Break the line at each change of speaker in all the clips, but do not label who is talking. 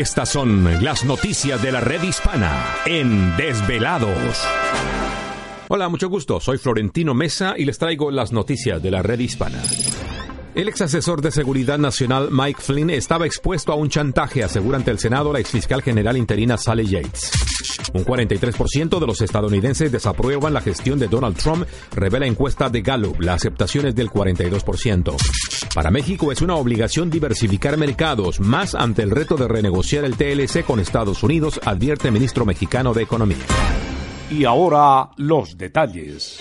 Estas son las noticias de la red hispana en Desvelados. Hola, mucho gusto. Soy Florentino Mesa y les traigo las noticias de la red hispana. El ex asesor de seguridad nacional Mike Flynn estaba expuesto a un chantaje, asegura ante el Senado la exfiscal general interina Sally Yates. Un 43% de los estadounidenses desaprueban la gestión de Donald Trump, revela encuesta de Gallup. La aceptación es del 42%. Para México es una obligación diversificar mercados, más ante el reto de renegociar el TLC con Estados Unidos, advierte el ministro mexicano de Economía.
Y ahora los detalles.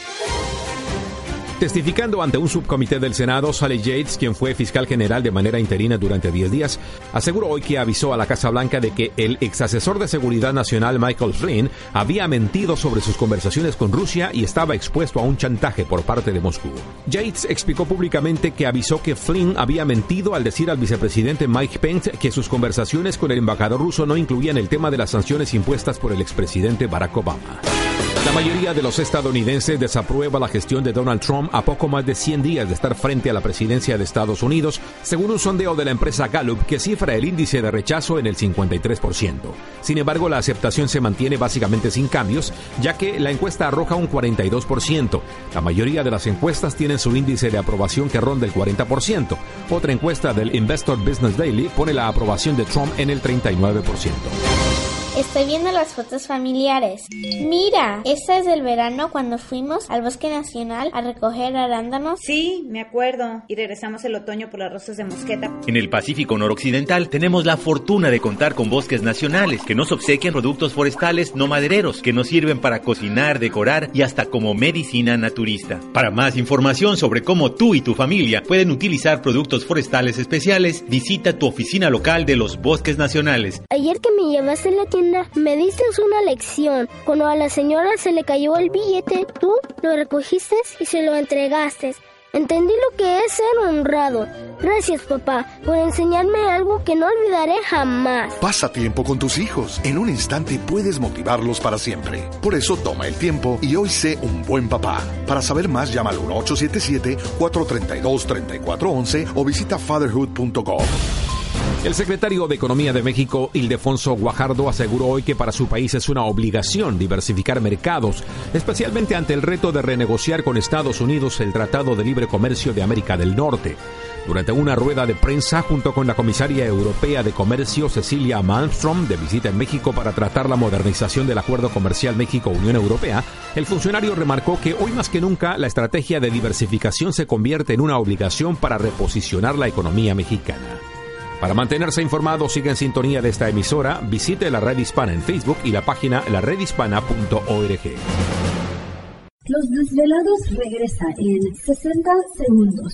Testificando ante un subcomité del Senado, Sally Yates, quien fue fiscal general de manera interina durante 10 días, aseguró hoy que avisó a la Casa Blanca de que el ex asesor de seguridad nacional Michael Flynn había mentido sobre sus conversaciones con Rusia y estaba expuesto a un chantaje por parte de Moscú. Yates explicó públicamente que avisó que Flynn había mentido al decir al vicepresidente Mike Pence que sus conversaciones con el embajador ruso no incluían el tema de las sanciones impuestas por el expresidente Barack Obama. La mayoría de los estadounidenses desaprueba la gestión de Donald Trump a poco más de 100 días de estar frente a la presidencia de Estados Unidos, según un sondeo de la empresa Gallup que cifra el índice de rechazo en el 53%. Sin embargo, la aceptación se mantiene básicamente sin cambios, ya que la encuesta arroja un 42%. La mayoría de las encuestas tienen su índice de aprobación que ronda el 40%. Otra encuesta del Investor Business Daily pone la aprobación de Trump en el 39%.
Estoy viendo las fotos familiares. Mira, esta es del verano cuando fuimos al Bosque Nacional a recoger arándanos.
Sí, me acuerdo. Y regresamos el otoño por las rosas de mosqueta.
En el Pacífico Noroccidental tenemos la fortuna de contar con bosques nacionales que nos obsequian productos forestales no madereros que nos sirven para cocinar, decorar y hasta como medicina naturista. Para más información sobre cómo tú y tu familia pueden utilizar productos forestales especiales, visita tu oficina local de los bosques nacionales.
Ayer que me llevaste la tienda me diste una lección. Cuando a la señora se le cayó el billete, tú lo recogiste y se lo entregaste. Entendí lo que es ser honrado. Gracias, papá, por enseñarme algo que no olvidaré jamás.
Pasa tiempo con tus hijos. En un instante puedes motivarlos para siempre. Por eso toma el tiempo y hoy sé un buen papá. Para saber más, llama al 1877-432-3411 o visita fatherhood.gov.
El secretario de Economía de México, Ildefonso Guajardo, aseguró hoy que para su país es una obligación diversificar mercados, especialmente ante el reto de renegociar con Estados Unidos el Tratado de Libre Comercio de América del Norte. Durante una rueda de prensa junto con la comisaria europea de Comercio, Cecilia Malmström, de visita en México para tratar la modernización del Acuerdo Comercial México-Unión Europea, el funcionario remarcó que hoy más que nunca la estrategia de diversificación se convierte en una obligación para reposicionar la economía mexicana. Para mantenerse informado, siga en sintonía de esta emisora, visite la red hispana en Facebook y la página laredhispana.org.
Los desvelados regresa en 60 segundos.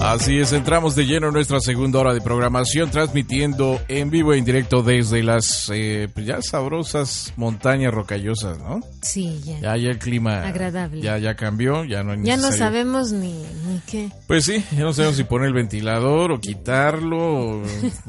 Así es, entramos de lleno en nuestra segunda hora de programación, transmitiendo en vivo e en directo desde las eh, pues ya sabrosas montañas rocallosas, ¿no?
Sí, ya.
Ya, ya el clima.
Agradable.
Ya, ya cambió, ya no hay
Ya no sabemos ni, ni qué.
Pues sí, ya no sabemos si poner el ventilador o quitarlo, o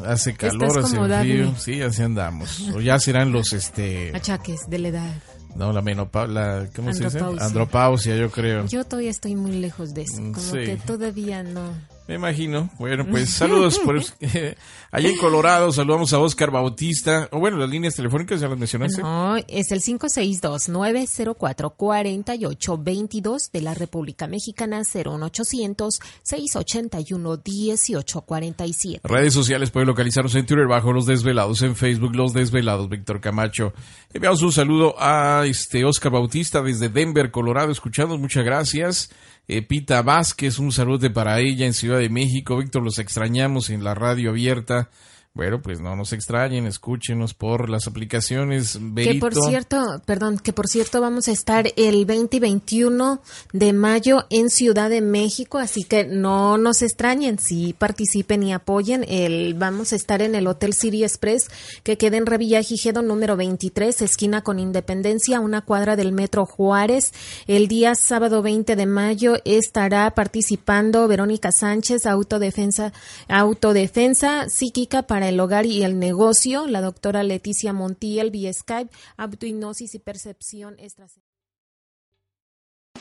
hace calor, hace frío, sí, así andamos. O ya serán los, este,
Achaques de la edad.
No, la menopausia, la, ¿cómo se dice?
Andropausia.
Yo creo.
Yo todavía estoy muy lejos de eso. Como
Mm, Sí.
que todavía no.
Me imagino. Bueno, pues saludos por allá en Colorado. Saludamos a Oscar Bautista. O bueno, las líneas telefónicas ya las mencionaste.
No, es el 562-904-4822 de la República Mexicana 01800-681-1847.
Redes sociales pueden localizarnos en Twitter bajo Los Desvelados, en Facebook Los Desvelados, Víctor Camacho. Enviamos un saludo a este Oscar Bautista desde Denver, Colorado, escuchando. Muchas gracias. Eh, Pita Vázquez, un saludo para ella en Ciudad de México. Víctor, los extrañamos en la radio abierta. Bueno, pues no nos extrañen, escúchenos por las aplicaciones.
Que por cierto, perdón, que por cierto vamos a estar el 20 y 21 de mayo en Ciudad de México, así que no nos extrañen, si participen y apoyen. El, vamos a estar en el Hotel City Express que queda en Revillagigedo número 23, esquina con Independencia, una cuadra del Metro Juárez. El día sábado 20 de mayo estará participando Verónica Sánchez, autodefensa, autodefensa psíquica para el hogar y el negocio, la doctora Leticia Montiel vía Skype, autohipnosis y percepción extrasensorial.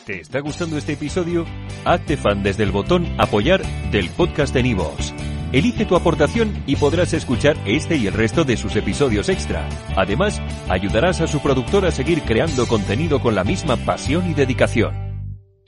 ¿Te está gustando este episodio? Hazte fan desde el botón Apoyar del podcast de Nivos. Elige tu aportación y podrás escuchar este y el resto de sus episodios extra. Además, ayudarás a su productor a seguir creando contenido con la misma pasión y dedicación.